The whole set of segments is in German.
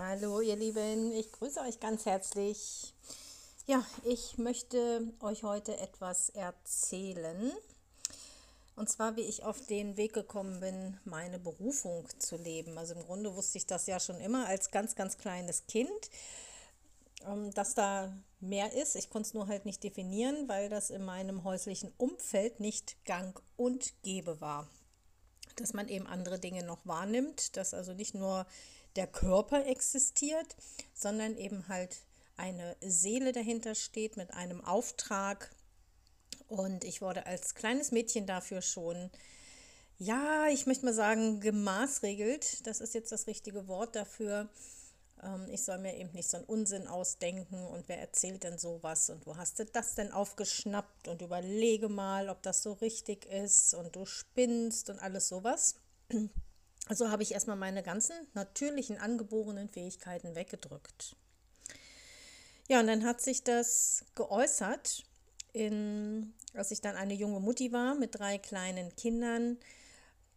Hallo ihr Lieben, ich grüße euch ganz herzlich. Ja, ich möchte euch heute etwas erzählen. Und zwar, wie ich auf den Weg gekommen bin, meine Berufung zu leben. Also im Grunde wusste ich das ja schon immer als ganz, ganz kleines Kind, ähm, dass da mehr ist. Ich konnte es nur halt nicht definieren, weil das in meinem häuslichen Umfeld nicht gang und gäbe war. Dass man eben andere Dinge noch wahrnimmt, dass also nicht nur der Körper existiert, sondern eben halt eine Seele dahinter steht mit einem Auftrag. Und ich wurde als kleines Mädchen dafür schon, ja, ich möchte mal sagen, gemaßregelt. Das ist jetzt das richtige Wort dafür. Ähm, ich soll mir eben nicht so einen Unsinn ausdenken und wer erzählt denn sowas und wo hast du das denn aufgeschnappt und überlege mal, ob das so richtig ist und du spinnst und alles sowas. Also habe ich erstmal meine ganzen natürlichen angeborenen Fähigkeiten weggedrückt. Ja, und dann hat sich das geäußert, in, als ich dann eine junge Mutti war mit drei kleinen Kindern,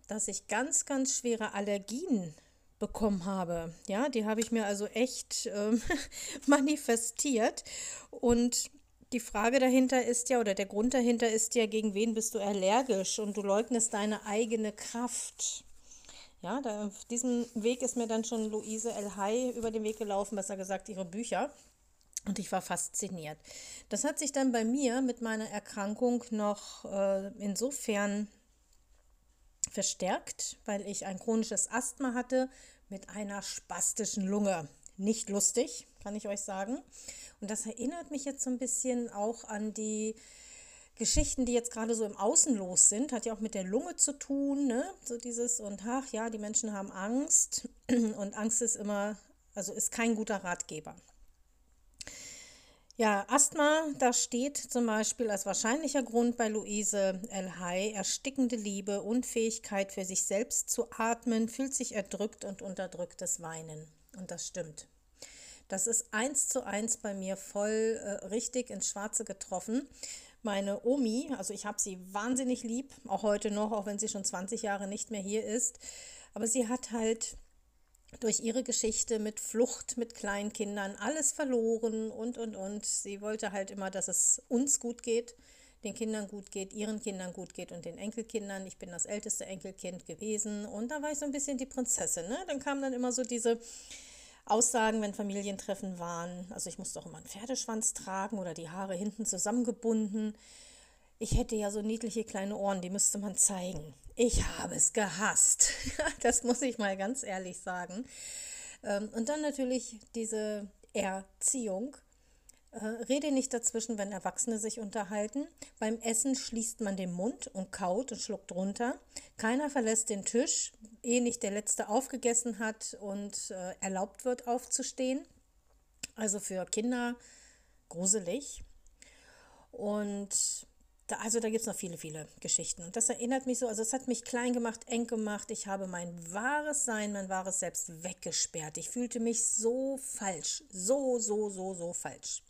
dass ich ganz, ganz schwere Allergien bekommen habe. Ja, die habe ich mir also echt äh, manifestiert. Und die Frage dahinter ist ja, oder der Grund dahinter ist ja, gegen wen bist du allergisch und du leugnest deine eigene Kraft. Ja, da, auf diesem Weg ist mir dann schon Luise El Hay über den Weg gelaufen, besser gesagt ihre Bücher. Und ich war fasziniert. Das hat sich dann bei mir mit meiner Erkrankung noch äh, insofern verstärkt, weil ich ein chronisches Asthma hatte mit einer spastischen Lunge. Nicht lustig, kann ich euch sagen. Und das erinnert mich jetzt so ein bisschen auch an die Geschichten, die jetzt gerade so im Außen los sind, hat ja auch mit der Lunge zu tun, ne? So dieses und ach ja, die Menschen haben Angst und Angst ist immer, also ist kein guter Ratgeber. Ja, Asthma, da steht zum Beispiel als wahrscheinlicher Grund bei Luise L. Hay erstickende Liebe, Unfähigkeit für sich selbst zu atmen, fühlt sich erdrückt und unterdrücktes Weinen. Und das stimmt. Das ist eins zu eins bei mir voll äh, richtig ins Schwarze getroffen. Meine Omi, also ich habe sie wahnsinnig lieb, auch heute noch, auch wenn sie schon 20 Jahre nicht mehr hier ist. Aber sie hat halt durch ihre Geschichte mit Flucht, mit Kleinkindern alles verloren und, und, und. Sie wollte halt immer, dass es uns gut geht, den Kindern gut geht, ihren Kindern gut geht und den Enkelkindern. Ich bin das älteste Enkelkind gewesen und da war ich so ein bisschen die Prinzessin. Ne? Dann kamen dann immer so diese Aussagen, wenn Familientreffen waren. Also ich musste auch immer einen Pferdeschwanz tragen oder die Haare hinten zusammengebunden. Ich hätte ja so niedliche kleine Ohren, die müsste man zeigen. Ich habe es gehasst. das muss ich mal ganz ehrlich sagen. Ähm, und dann natürlich diese Erziehung. Äh, rede nicht dazwischen, wenn Erwachsene sich unterhalten. Beim Essen schließt man den Mund und kaut und schluckt runter. Keiner verlässt den Tisch, ehe nicht der Letzte aufgegessen hat und äh, erlaubt wird, aufzustehen. Also für Kinder gruselig. Und da, also da gibt es noch viele, viele Geschichten. Und das erinnert mich so, also es hat mich klein gemacht, eng gemacht. Ich habe mein wahres Sein, mein wahres Selbst weggesperrt. Ich fühlte mich so falsch. So, so, so, so falsch.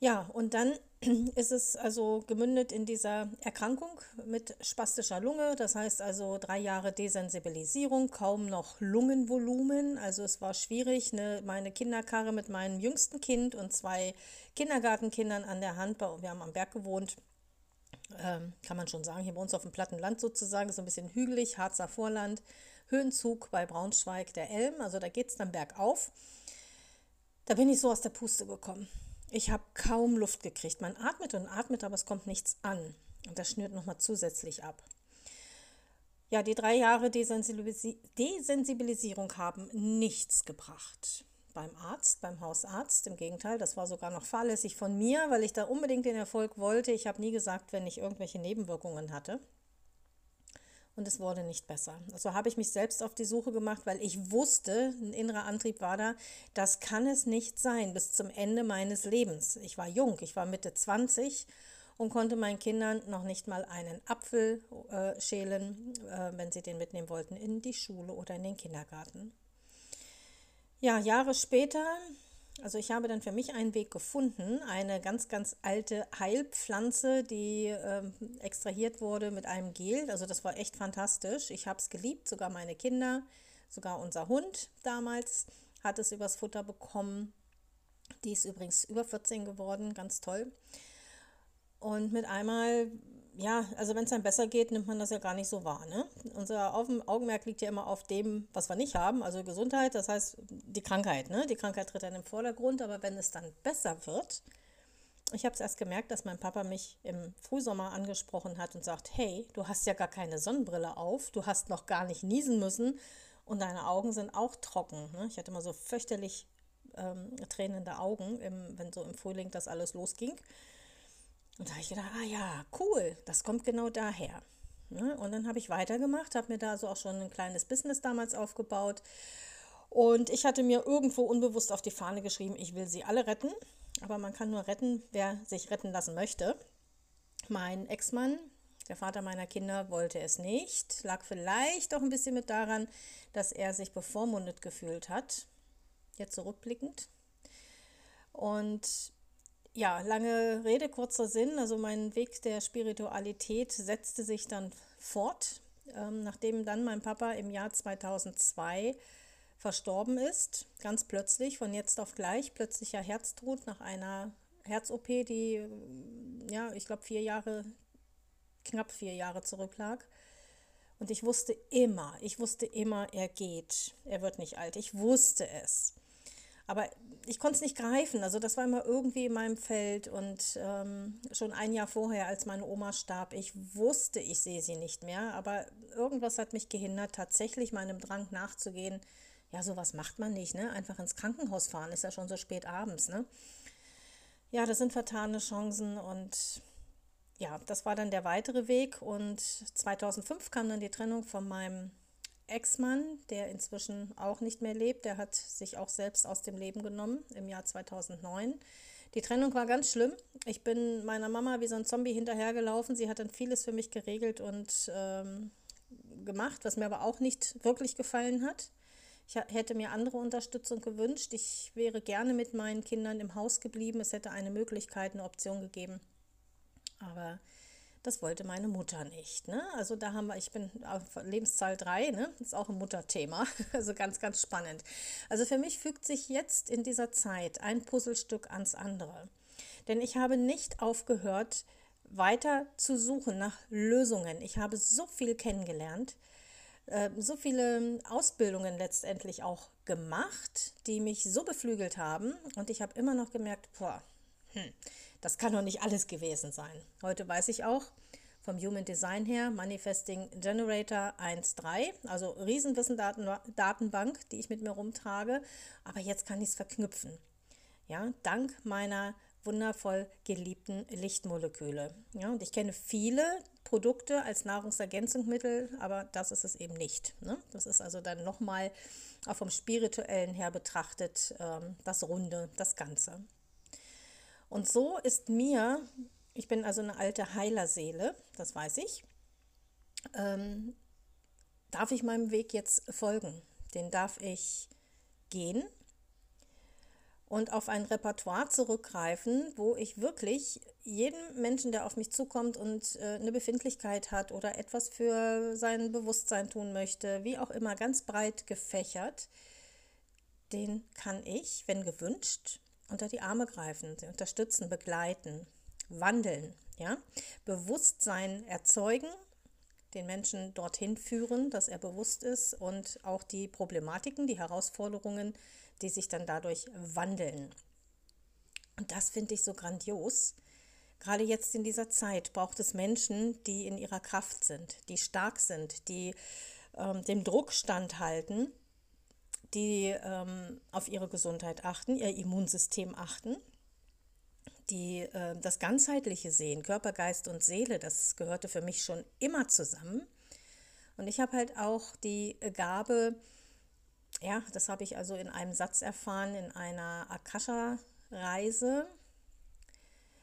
Ja, und dann ist es also gemündet in dieser Erkrankung mit spastischer Lunge. Das heißt also drei Jahre Desensibilisierung, kaum noch Lungenvolumen. Also es war schwierig, ne, meine Kinderkarre mit meinem jüngsten Kind und zwei Kindergartenkindern an der Hand. Wir haben am Berg gewohnt. Ähm, kann man schon sagen, hier bei uns auf dem platten Land sozusagen, so ein bisschen hügelig, Harzer Vorland, Höhenzug bei Braunschweig, der Elm, also da geht es dann bergauf. Da bin ich so aus der Puste gekommen. Ich habe kaum Luft gekriegt. Man atmet und atmet, aber es kommt nichts an. Und das schnürt nochmal zusätzlich ab. Ja, die drei Jahre Desensibilisierung haben nichts gebracht. Beim Arzt, beim Hausarzt, im Gegenteil, das war sogar noch fahrlässig von mir, weil ich da unbedingt den Erfolg wollte. Ich habe nie gesagt, wenn ich irgendwelche Nebenwirkungen hatte und es wurde nicht besser. Also habe ich mich selbst auf die Suche gemacht, weil ich wusste, ein innerer Antrieb war da, das kann es nicht sein bis zum Ende meines Lebens. Ich war jung, ich war Mitte 20 und konnte meinen Kindern noch nicht mal einen Apfel äh, schälen, äh, wenn sie den mitnehmen wollten, in die Schule oder in den Kindergarten. Ja, Jahre später also ich habe dann für mich einen Weg gefunden, eine ganz, ganz alte Heilpflanze, die äh, extrahiert wurde mit einem Gel. Also das war echt fantastisch. Ich habe es geliebt, sogar meine Kinder. Sogar unser Hund damals hat es übers Futter bekommen. Die ist übrigens über 14 geworden, ganz toll. Und mit einmal, ja, also wenn es einem besser geht, nimmt man das ja gar nicht so wahr. Ne? Unser Augenmerk liegt ja immer auf dem, was wir nicht haben, also Gesundheit, das heißt die Krankheit. Ne? Die Krankheit tritt dann im Vordergrund, aber wenn es dann besser wird, ich habe es erst gemerkt, dass mein Papa mich im Frühsommer angesprochen hat und sagt, hey, du hast ja gar keine Sonnenbrille auf, du hast noch gar nicht niesen müssen und deine Augen sind auch trocken. Ne? Ich hatte immer so fürchterlich ähm, tränende Augen, im, wenn so im Frühling das alles losging. Und da habe ich gedacht, ah ja, cool, das kommt genau daher. Ne? Und dann habe ich weitergemacht, habe mir da so auch schon ein kleines Business damals aufgebaut. Und ich hatte mir irgendwo unbewusst auf die Fahne geschrieben, ich will sie alle retten. Aber man kann nur retten, wer sich retten lassen möchte. Mein Ex-Mann, der Vater meiner Kinder, wollte es nicht. Lag vielleicht auch ein bisschen mit daran, dass er sich bevormundet gefühlt hat. Jetzt zurückblickend. Und ja, lange Rede, kurzer Sinn. Also mein Weg der Spiritualität setzte sich dann fort, ähm, nachdem dann mein Papa im Jahr 2002 verstorben ist, ganz plötzlich, von jetzt auf gleich, plötzlicher Herztod nach einer Herz-OP, die, ja, ich glaube, vier Jahre, knapp vier Jahre zurücklag. Und ich wusste immer, ich wusste immer, er geht. Er wird nicht alt. Ich wusste es. Aber ich konnte es nicht greifen. Also das war immer irgendwie in meinem Feld. Und ähm, schon ein Jahr vorher, als meine Oma starb, ich wusste, ich sehe sie nicht mehr. Aber irgendwas hat mich gehindert, tatsächlich meinem Drang nachzugehen, ja, sowas macht man nicht, ne? Einfach ins Krankenhaus fahren, ist ja schon so spät abends, ne? Ja, das sind vertane Chancen und ja, das war dann der weitere Weg und 2005 kam dann die Trennung von meinem Ex-Mann, der inzwischen auch nicht mehr lebt. Der hat sich auch selbst aus dem Leben genommen im Jahr 2009. Die Trennung war ganz schlimm. Ich bin meiner Mama wie so ein Zombie hinterhergelaufen. Sie hat dann vieles für mich geregelt und ähm, gemacht, was mir aber auch nicht wirklich gefallen hat. Ich hätte mir andere Unterstützung gewünscht. Ich wäre gerne mit meinen Kindern im Haus geblieben. Es hätte eine Möglichkeit, eine Option gegeben. Aber das wollte meine Mutter nicht. Ne? Also da haben wir, ich bin auf Lebenszahl 3, ne? ist auch ein Mutterthema. Also ganz, ganz spannend. Also für mich fügt sich jetzt in dieser Zeit ein Puzzlestück ans andere. Denn ich habe nicht aufgehört, weiter zu suchen nach Lösungen. Ich habe so viel kennengelernt ähm, so viele Ausbildungen letztendlich auch gemacht, die mich so beflügelt haben. Und ich habe immer noch gemerkt, boah, hm, das kann doch nicht alles gewesen sein. Heute weiß ich auch vom Human Design her, Manifesting Generator 1.3, also Riesenwissen-Datenbank, die ich mit mir rumtrage. Aber jetzt kann ich es verknüpfen. Ja, dank meiner wundervoll geliebten Lichtmoleküle. Ja, und ich kenne viele Produkte als Nahrungsergänzungsmittel, aber das ist es eben nicht. Ne? Das ist also dann nochmal auch vom spirituellen her betrachtet ähm, das Runde, das Ganze. Und so ist mir, ich bin also eine alte Heilerseele, das weiß ich, ähm, darf ich meinem Weg jetzt folgen. Den darf ich gehen und auf ein Repertoire zurückgreifen, wo ich wirklich jedem Menschen, der auf mich zukommt und äh, eine Befindlichkeit hat oder etwas für sein Bewusstsein tun möchte, wie auch immer, ganz breit gefächert, den kann ich, wenn gewünscht, unter die Arme greifen, sie unterstützen, begleiten, wandeln, ja, Bewusstsein erzeugen, den Menschen dorthin führen, dass er bewusst ist und auch die Problematiken, die Herausforderungen die sich dann dadurch wandeln. Und das finde ich so grandios. Gerade jetzt in dieser Zeit braucht es Menschen, die in ihrer Kraft sind, die stark sind, die ähm, dem Druck standhalten, die ähm, auf ihre Gesundheit achten, ihr Immunsystem achten, die äh, das Ganzheitliche sehen, Körper, Geist und Seele, das gehörte für mich schon immer zusammen. Und ich habe halt auch die Gabe, ja, das habe ich also in einem Satz erfahren in einer Akasha-Reise,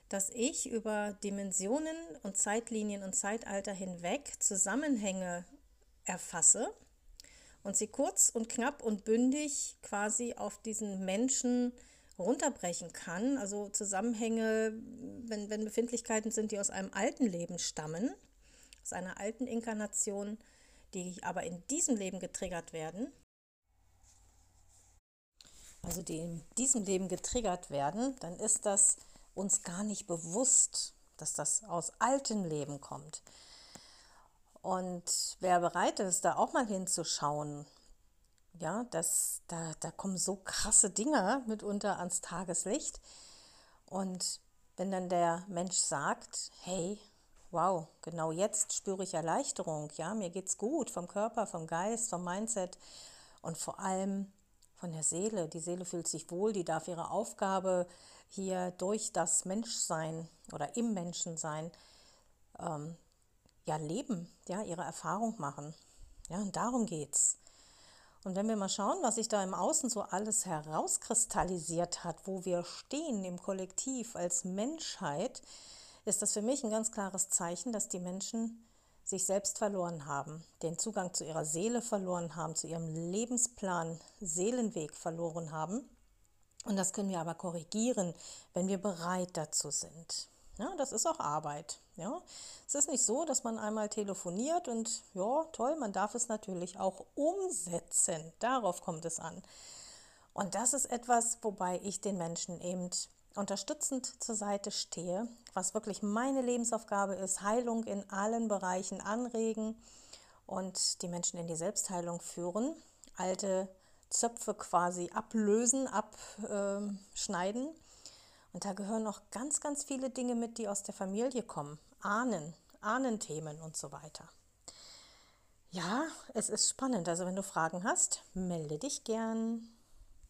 dass ich über Dimensionen und Zeitlinien und Zeitalter hinweg Zusammenhänge erfasse und sie kurz und knapp und bündig quasi auf diesen Menschen runterbrechen kann. Also Zusammenhänge, wenn, wenn Befindlichkeiten sind, die aus einem alten Leben stammen, aus einer alten Inkarnation, die aber in diesem Leben getriggert werden also die in diesem Leben getriggert werden, dann ist das uns gar nicht bewusst, dass das aus alten Leben kommt. Und wer bereit ist, da auch mal hinzuschauen, ja, das, da, da kommen so krasse Dinge mitunter ans Tageslicht. Und wenn dann der Mensch sagt, hey, wow, genau jetzt spüre ich Erleichterung, ja, mir geht's gut vom Körper, vom Geist, vom Mindset und vor allem von der Seele. Die Seele fühlt sich wohl, die darf ihre Aufgabe hier durch das Menschsein oder im Menschensein ähm, ja leben, ja, ihre Erfahrung machen. Ja, und darum geht's. Und wenn wir mal schauen, was sich da im Außen so alles herauskristallisiert hat, wo wir stehen im Kollektiv als Menschheit, ist das für mich ein ganz klares Zeichen, dass die Menschen sich selbst verloren haben, den Zugang zu ihrer Seele verloren haben, zu ihrem Lebensplan, Seelenweg verloren haben. Und das können wir aber korrigieren, wenn wir bereit dazu sind. Ja, das ist auch Arbeit. Ja. Es ist nicht so, dass man einmal telefoniert und ja, toll, man darf es natürlich auch umsetzen. Darauf kommt es an. Und das ist etwas, wobei ich den Menschen eben unterstützend zur Seite stehe, was wirklich meine Lebensaufgabe ist, Heilung in allen Bereichen anregen und die Menschen in die Selbstheilung führen, alte Zöpfe quasi ablösen, abschneiden. Und da gehören noch ganz, ganz viele Dinge mit, die aus der Familie kommen. Ahnen, Ahnenthemen und so weiter. Ja, es ist spannend. Also wenn du Fragen hast, melde dich gern.